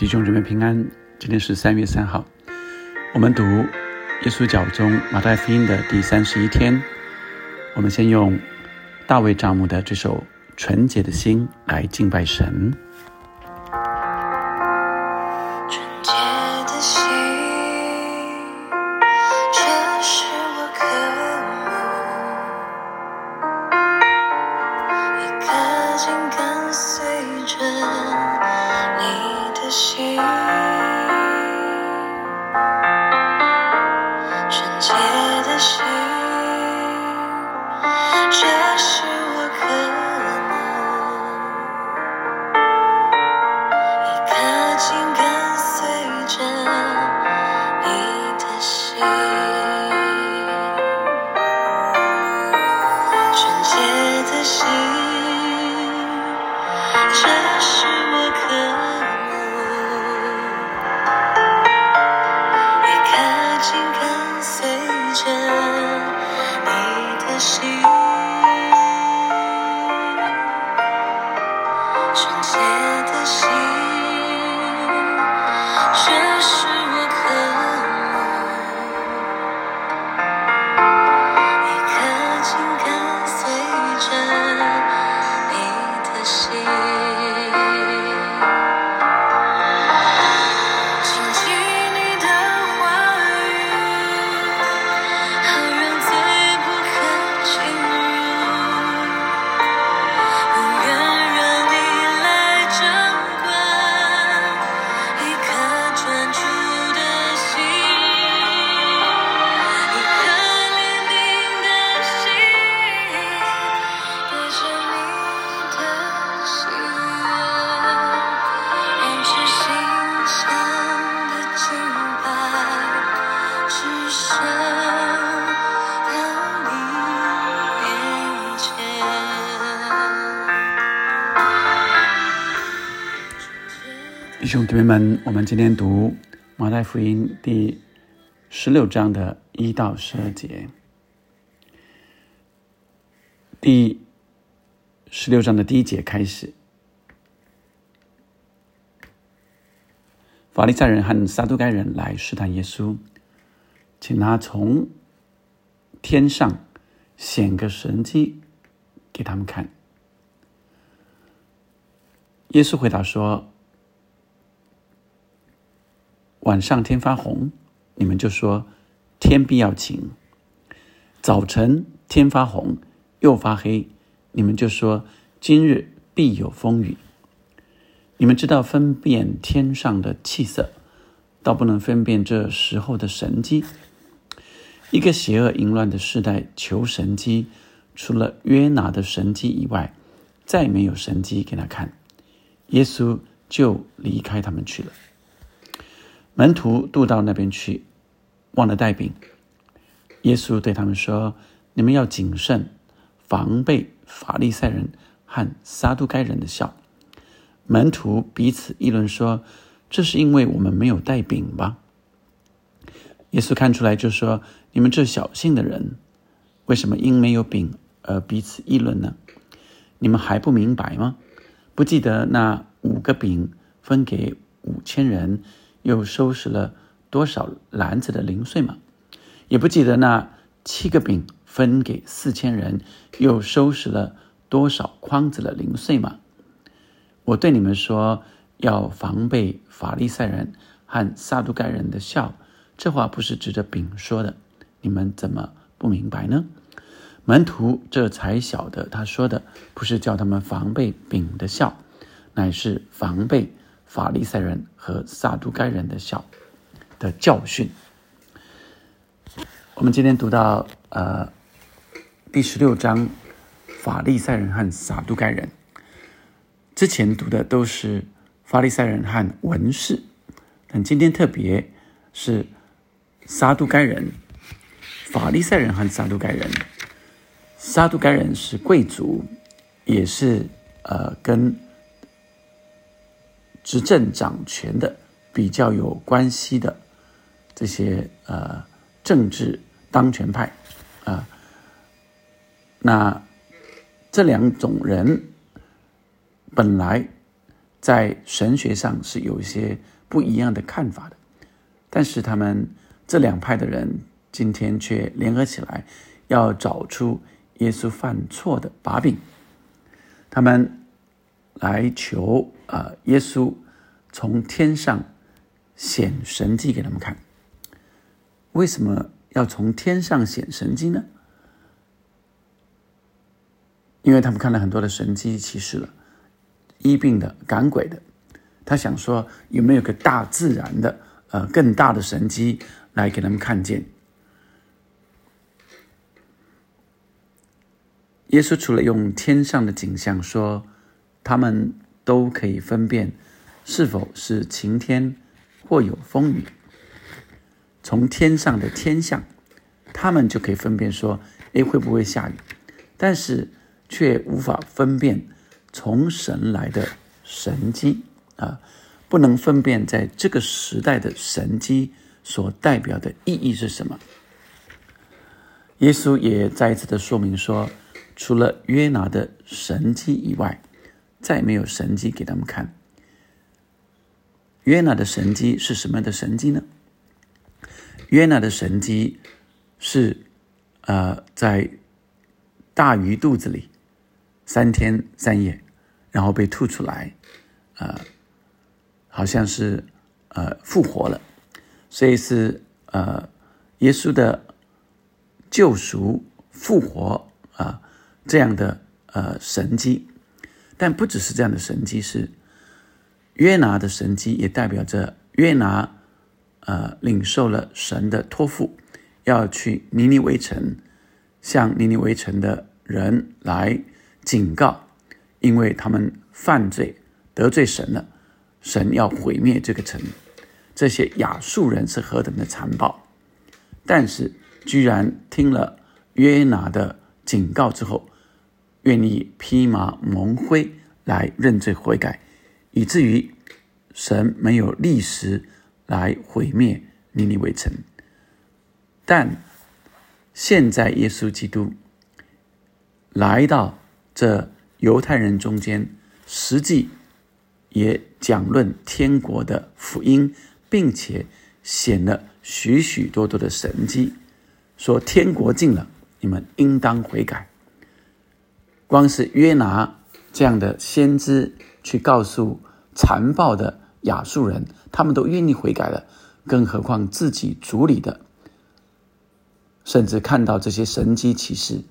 弟兄姊妹平安，今天是三月三号，我们读耶稣教中马太福音的第三十一天。我们先用大卫帐目的这首《纯洁的心》来敬拜神。弟兄姊妹们，我们今天读马太福音第十六章的一到十二节。第十六章的第一节开始，法利赛人和撒都该人来试探耶稣，请他从天上显个神迹给他们看。耶稣回答说。晚上天发红，你们就说天必要晴；早晨天发红又发黑，你们就说今日必有风雨。你们知道分辨天上的气色，倒不能分辨这时候的神机。一个邪恶淫乱的时代求神机，除了约拿的神机以外，再没有神机给他看。耶稣就离开他们去了。门徒渡到那边去，忘了带饼。耶稣对他们说：“你们要谨慎，防备法利赛人和撒都该人的笑。”门徒彼此议论说：“这是因为我们没有带饼吧？”耶稣看出来就说：“你们这小信的人，为什么因没有饼而彼此议论呢？你们还不明白吗？不记得那五个饼分给五千人？”又收拾了多少篮子的零碎吗？也不记得那七个饼分给四千人，又收拾了多少筐子的零碎吗？我对你们说，要防备法利赛人和撒都盖人的笑。这话不是指着饼说的，你们怎么不明白呢？门徒这才晓得，他说的不是叫他们防备饼的笑，乃是防备。法利赛人和撒都该人的小的教训。我们今天读到呃第十六章，法利赛人和撒都该人。之前读的都是法利赛人和文士，但今天特别是撒都该人。法利赛人和撒都该人，撒都该人是贵族，也是呃跟。执政掌权的比较有关系的这些呃政治当权派啊，那这两种人本来在神学上是有一些不一样的看法的，但是他们这两派的人今天却联合起来，要找出耶稣犯错的把柄，他们来求啊耶稣从天上显神迹给他们看。为什么要从天上显神迹呢？因为他们看了很多的神迹奇事了。医病的、赶鬼的，他想说有没有个大自然的、呃更大的神迹来给他们看见？耶稣除了用天上的景象说，他们都可以分辨是否是晴天或有风雨，从天上的天象，他们就可以分辨说，哎会不会下雨？但是却无法分辨。从神来的神机啊，不能分辨在这个时代的神机所代表的意义是什么。耶稣也再一次的说明说，除了约拿的神机以外，再没有神机给他们看。约拿的神机是什么样的神机呢？约拿的神机是，呃，在大鱼肚子里。三天三夜，然后被吐出来，呃，好像是呃复活了，所以是呃耶稣的救赎复活啊这样的呃神迹，但不只是这样的神迹，是约拿的神迹，也代表着约拿呃领受了神的托付，要去尼尼微城，向尼尼微城的人来。警告，因为他们犯罪得罪神了，神要毁灭这个城。这些亚述人是何等的残暴，但是居然听了约拿的警告之后，愿意披麻蒙灰来认罪悔改，以至于神没有立时来毁灭尼尼微城。但现在耶稣基督来到。这犹太人中间，实际也讲论天国的福音，并且显了许许多多的神迹，说天国近了，你们应当悔改。光是约拿这样的先知去告诉残暴的亚述人，他们都愿意悔改了，更何况自己族里的，甚至看到这些神迹奇事，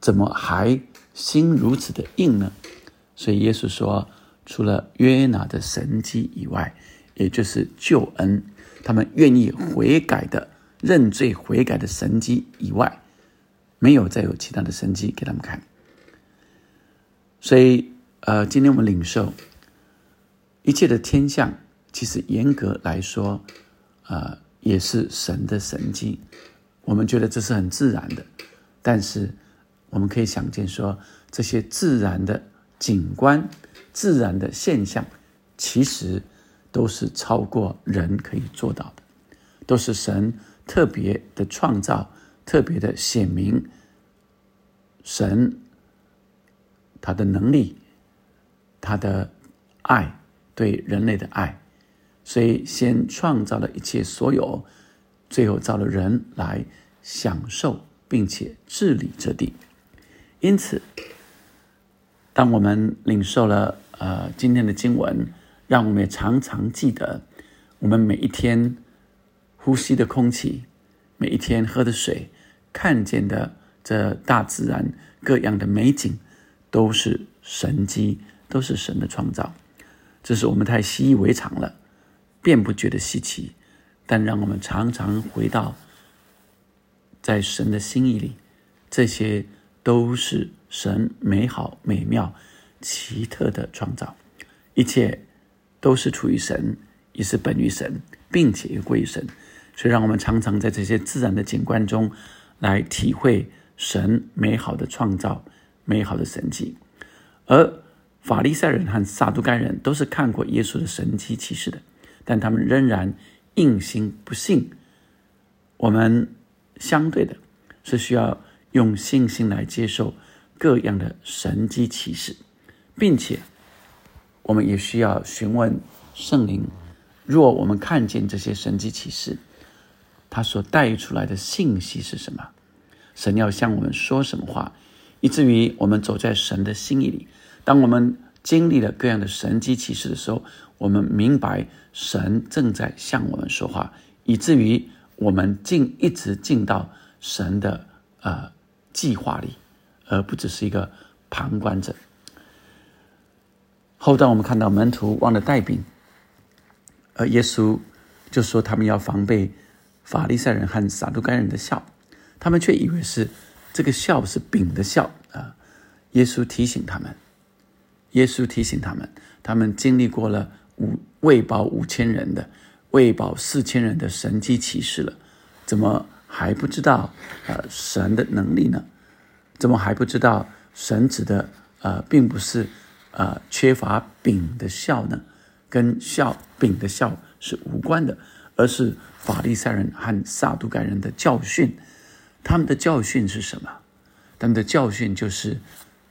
怎么还？心如此的硬呢，所以耶稣说，除了约拿的神迹以外，也就是救恩，他们愿意悔改的、认罪悔改的神迹以外，没有再有其他的神迹给他们看。所以，呃，今天我们领受一切的天象，其实严格来说，呃，也是神的神迹。我们觉得这是很自然的，但是。我们可以想见，说这些自然的景观、自然的现象，其实都是超过人可以做到的，都是神特别的创造、特别的显明神他的能力、他的爱对人类的爱，所以先创造了一切所有，最后造了人来享受并且治理这地。因此，当我们领受了呃今天的经文，让我们也常常记得，我们每一天呼吸的空气，每一天喝的水，看见的这大自然各样的美景，都是神迹，都是神的创造。这是我们太习以为常了，便不觉得稀奇。但让我们常常回到，在神的心意里，这些。都是神美好、美妙、奇特的创造，一切都是出于神，也是本于神，并且归于神。所以，让我们常常在这些自然的景观中，来体会神美好的创造、美好的神迹。而法利赛人和撒都该人都是看过耶稣的神迹启示的，但他们仍然硬心不信。我们相对的是需要。用信心来接受各样的神迹启示，并且我们也需要询问圣灵。若我们看见这些神迹启示，他所带出来的信息是什么？神要向我们说什么话，以至于我们走在神的心意里。当我们经历了各样的神迹启示的时候，我们明白神正在向我们说话，以至于我们进一直进到神的呃计划里，而不只是一个旁观者。后段我们看到门徒忘了带饼，而耶稣就说他们要防备法利赛人和撒都该人的笑，他们却以为是这个笑是饼的笑啊。耶稣提醒他们。耶稣提醒他们，他们经历过了五喂饱五千人的、喂饱四千人的神迹奇事了，怎么还不知道呃神的能力呢？怎么还不知道神指的呃并不是呃缺乏饼的笑呢？跟笑饼的笑是无关的，而是法利赛人和撒都该人的教训。他们的教训是什么？他们的教训就是。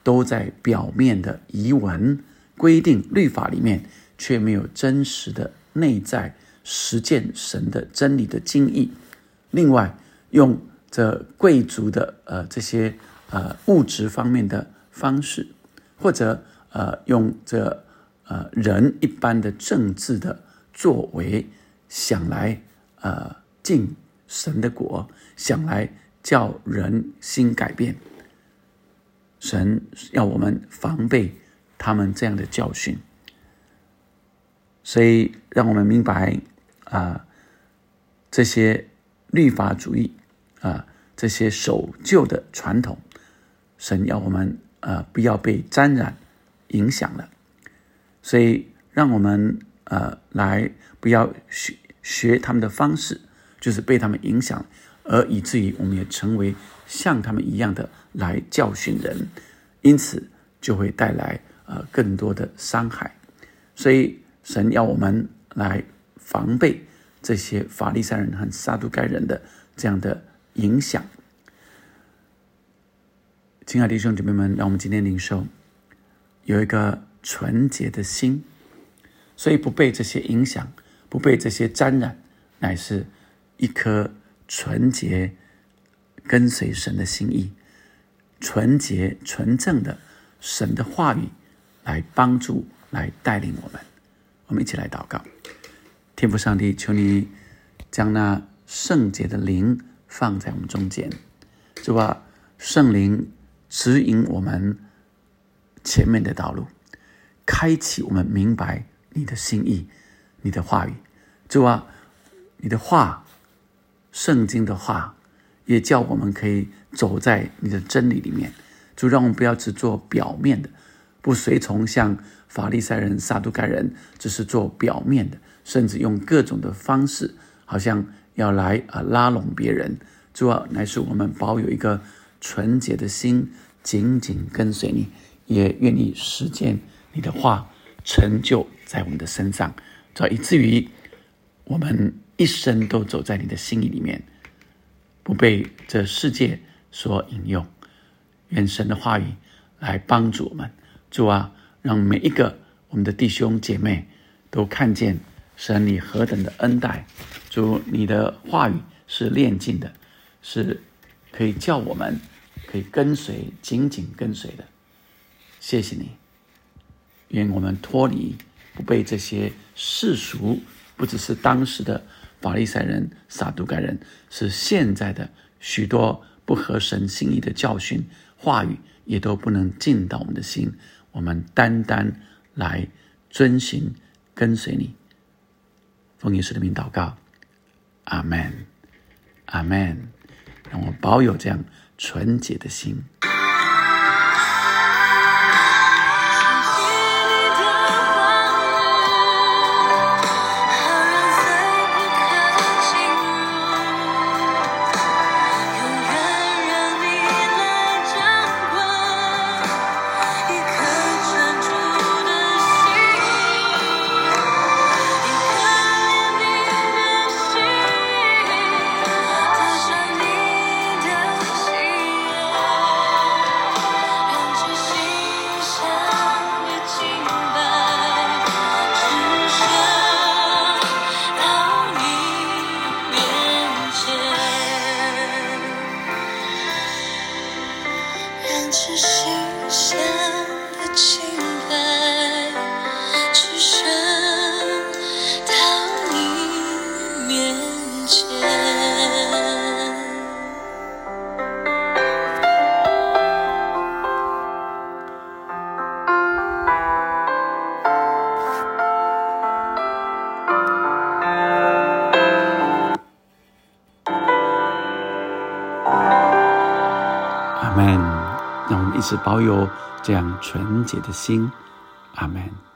都在表面的遗文规定律法里面，却没有真实的内在实践神的真理的经义。另外，用这贵族的呃这些呃物质方面的方式，或者呃用这呃人一般的政治的作为，想来呃进神的国，想来叫人心改变。神要我们防备他们这样的教训，所以让我们明白啊，这些律法主义啊，这些守旧的传统，神要我们呃不要被沾染影响了。所以让我们呃来不要学学他们的方式，就是被他们影响，而以至于我们也成为像他们一样的。来教训人，因此就会带来呃更多的伤害。所以神要我们来防备这些法利赛人和撒都该人的这样的影响。亲爱的弟兄姐妹们，让我们今天领受有一个纯洁的心，所以不被这些影响，不被这些沾染，乃是一颗纯洁跟随神的心意。纯洁、纯正的神的话语来帮助、来带领我们。我们一起来祷告：天父上帝，求你将那圣洁的灵放在我们中间，是吧？圣灵指引我们前面的道路，开启我们明白你的心意、你的话语，主啊，你的话，圣经的话。也叫我们可以走在你的真理里面，就让我们不要只做表面的，不随从像法利赛人、撒都该人，只是做表面的，甚至用各种的方式，好像要来啊拉拢别人。主要乃是我们保有一个纯洁的心，紧紧跟随你，也愿意实践你的话，成就在我们的身上，这以至于我们一生都走在你的心意里面。不被这世界所引用，愿神的话语来帮助我们。主啊，让每一个我们的弟兄姐妹都看见神你何等的恩待。主，你的话语是炼净的，是可以叫我们可以跟随，紧紧跟随的。谢谢你，愿我们脱离，不被这些世俗，不只是当时的。法利赛人、撒都该人是现在的许多不合神心意的教训话语，也都不能进到我们的心。我们单单来遵循、跟随你。奉耶稣的名祷告，阿门，阿门。让我保有这样纯洁的心。阿门。让我们一直保有这样纯洁的心。阿门。